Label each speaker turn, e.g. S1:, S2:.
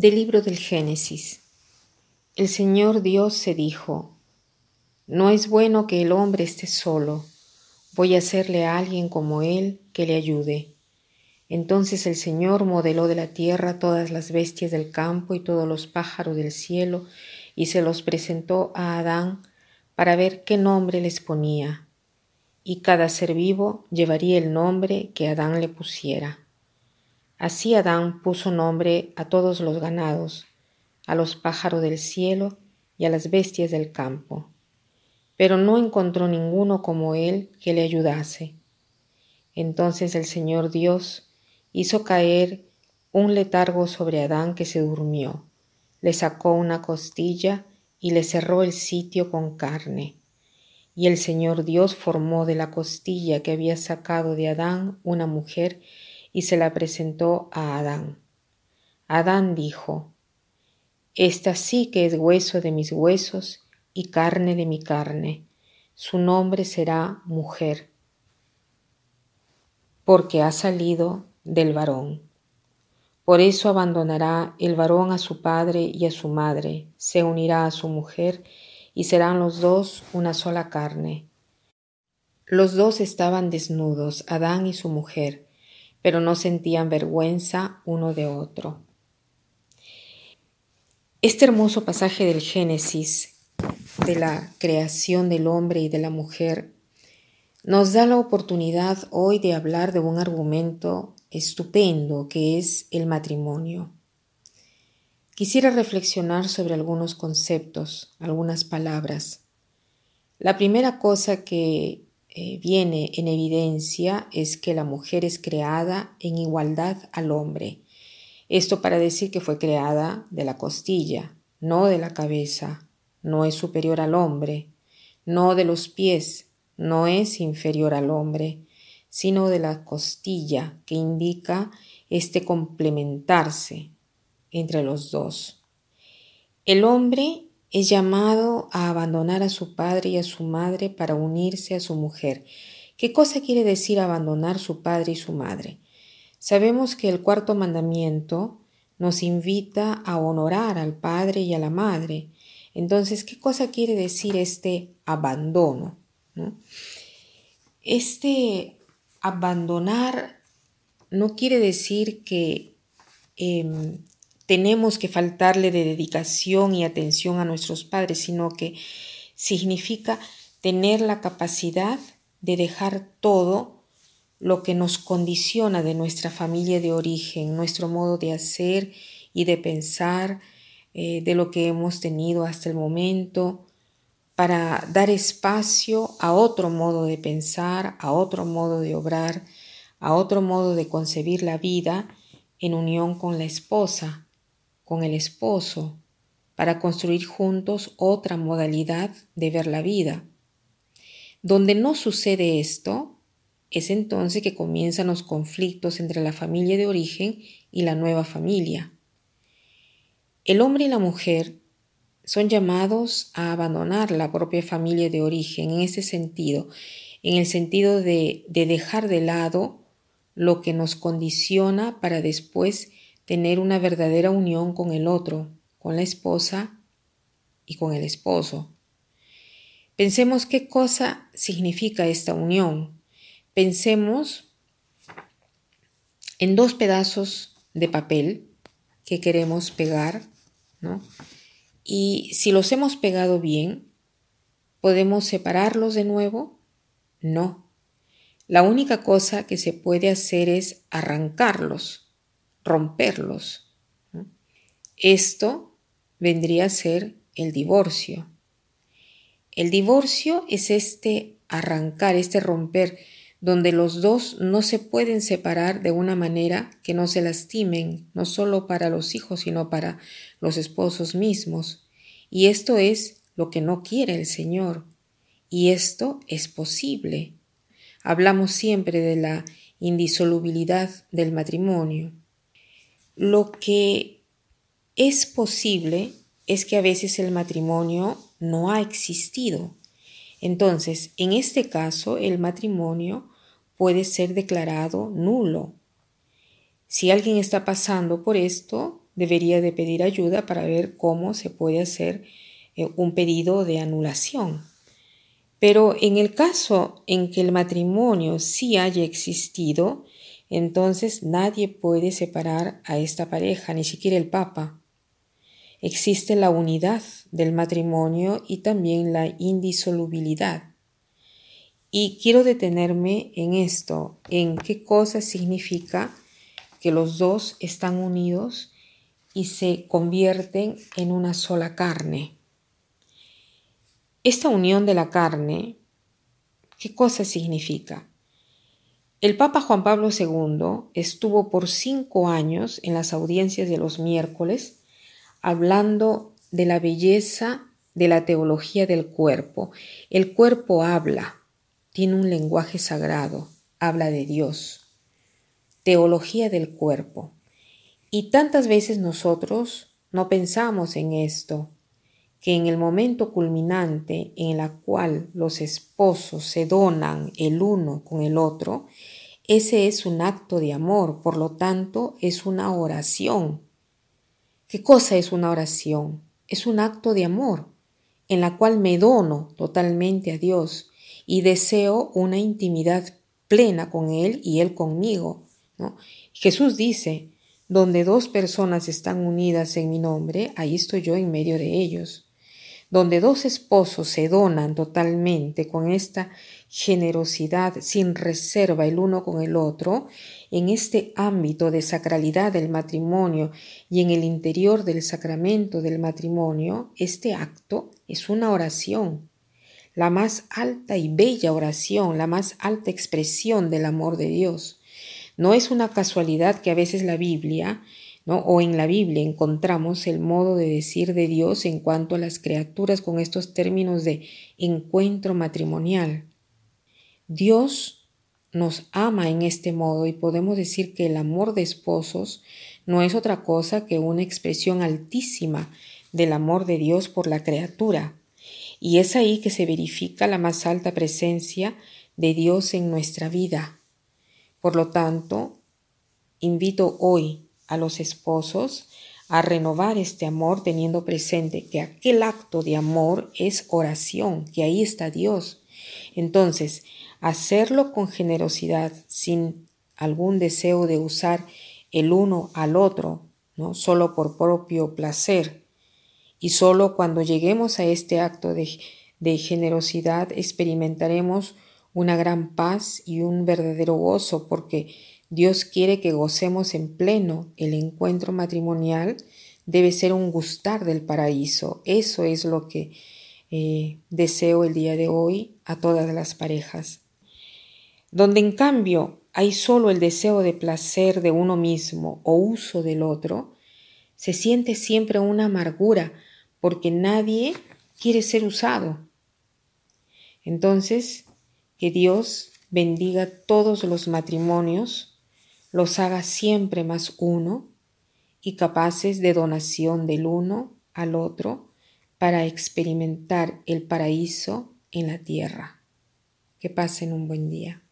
S1: Del libro del Génesis. El Señor Dios se dijo, No es bueno que el hombre esté solo, voy a hacerle a alguien como él que le ayude. Entonces el Señor modeló de la tierra todas las bestias del campo y todos los pájaros del cielo, y se los presentó a Adán para ver qué nombre les ponía. Y cada ser vivo llevaría el nombre que Adán le pusiera. Así Adán puso nombre a todos los ganados, a los pájaros del cielo y a las bestias del campo, pero no encontró ninguno como él que le ayudase. Entonces el Señor Dios hizo caer un letargo sobre Adán que se durmió, le sacó una costilla y le cerró el sitio con carne. Y el Señor Dios formó de la costilla que había sacado de Adán una mujer y se la presentó a Adán. Adán dijo, Esta sí que es hueso de mis huesos y carne de mi carne. Su nombre será mujer, porque ha salido del varón. Por eso abandonará el varón a su padre y a su madre, se unirá a su mujer, y serán los dos una sola carne. Los dos estaban desnudos, Adán y su mujer, pero no sentían vergüenza uno de otro. Este hermoso pasaje del Génesis, de la creación del hombre y de la mujer, nos da la oportunidad hoy de hablar de un argumento estupendo que es el matrimonio. Quisiera reflexionar sobre algunos conceptos, algunas palabras. La primera cosa que eh, viene en evidencia es que la mujer es creada en igualdad al hombre. Esto para decir que fue creada de la costilla, no de la cabeza, no es superior al hombre, no de los pies, no es inferior al hombre, sino de la costilla, que indica este complementarse entre los dos. El hombre es llamado a abandonar a su padre y a su madre para unirse a su mujer. ¿Qué cosa quiere decir abandonar su padre y su madre? Sabemos que el cuarto mandamiento nos invita a honorar al padre y a la madre. Entonces, ¿qué cosa quiere decir este abandono? Este abandonar no quiere decir que em, tenemos que faltarle de dedicación y atención a nuestros padres, sino que significa tener la capacidad de dejar todo lo que nos condiciona de nuestra familia de origen, nuestro modo de hacer y de pensar, eh, de lo que hemos tenido hasta el momento, para dar espacio a otro modo de pensar, a otro modo de obrar, a otro modo de concebir la vida en unión con la esposa, con el esposo para construir juntos otra modalidad de ver la vida. Donde no sucede esto, es entonces que comienzan los conflictos entre la familia de origen y la nueva familia. El hombre y la mujer son llamados a abandonar la propia familia de origen en ese sentido, en el sentido de, de dejar de lado lo que nos condiciona para después tener una verdadera unión con el otro, con la esposa y con el esposo. Pensemos qué cosa significa esta unión. Pensemos en dos pedazos de papel que queremos pegar, ¿no? Y si los hemos pegado bien, ¿podemos separarlos de nuevo? No. La única cosa que se puede hacer es arrancarlos romperlos. Esto vendría a ser el divorcio. El divorcio es este arrancar, este romper, donde los dos no se pueden separar de una manera que no se lastimen, no solo para los hijos, sino para los esposos mismos. Y esto es lo que no quiere el Señor. Y esto es posible. Hablamos siempre de la indisolubilidad del matrimonio. Lo que es posible es que a veces el matrimonio no ha existido. Entonces, en este caso, el matrimonio puede ser declarado nulo. Si alguien está pasando por esto, debería de pedir ayuda para ver cómo se puede hacer eh, un pedido de anulación. Pero en el caso en que el matrimonio sí haya existido, entonces nadie puede separar a esta pareja, ni siquiera el Papa. Existe la unidad del matrimonio y también la indisolubilidad. Y quiero detenerme en esto, en qué cosa significa que los dos están unidos y se convierten en una sola carne. Esta unión de la carne, ¿qué cosa significa? El Papa Juan Pablo II estuvo por cinco años en las audiencias de los miércoles hablando de la belleza de la teología del cuerpo. El cuerpo habla, tiene un lenguaje sagrado, habla de Dios. Teología del cuerpo. Y tantas veces nosotros no pensamos en esto, que en el momento culminante en el cual los esposos se donan el uno con el otro, ese es un acto de amor, por lo tanto es una oración. ¿Qué cosa es una oración? Es un acto de amor, en la cual me dono totalmente a Dios y deseo una intimidad plena con Él y Él conmigo. Jesús dice, donde dos personas están unidas en mi nombre, ahí estoy yo en medio de ellos donde dos esposos se donan totalmente con esta generosidad sin reserva el uno con el otro, en este ámbito de sacralidad del matrimonio y en el interior del sacramento del matrimonio, este acto es una oración, la más alta y bella oración, la más alta expresión del amor de Dios. No es una casualidad que a veces la Biblia o en la Biblia encontramos el modo de decir de Dios en cuanto a las criaturas con estos términos de encuentro matrimonial. Dios nos ama en este modo y podemos decir que el amor de esposos no es otra cosa que una expresión altísima del amor de Dios por la criatura. Y es ahí que se verifica la más alta presencia de Dios en nuestra vida. Por lo tanto, invito hoy a los esposos a renovar este amor teniendo presente que aquel acto de amor es oración, que ahí está Dios. Entonces, hacerlo con generosidad, sin algún deseo de usar el uno al otro, ¿no? solo por propio placer. Y solo cuando lleguemos a este acto de, de generosidad experimentaremos una gran paz y un verdadero gozo, porque Dios quiere que gocemos en pleno el encuentro matrimonial, debe ser un gustar del paraíso. Eso es lo que eh, deseo el día de hoy a todas las parejas. Donde en cambio hay solo el deseo de placer de uno mismo o uso del otro, se siente siempre una amargura porque nadie quiere ser usado. Entonces, que Dios bendiga todos los matrimonios los haga siempre más uno y capaces de donación del uno al otro para experimentar el paraíso en la tierra. Que pasen un buen día.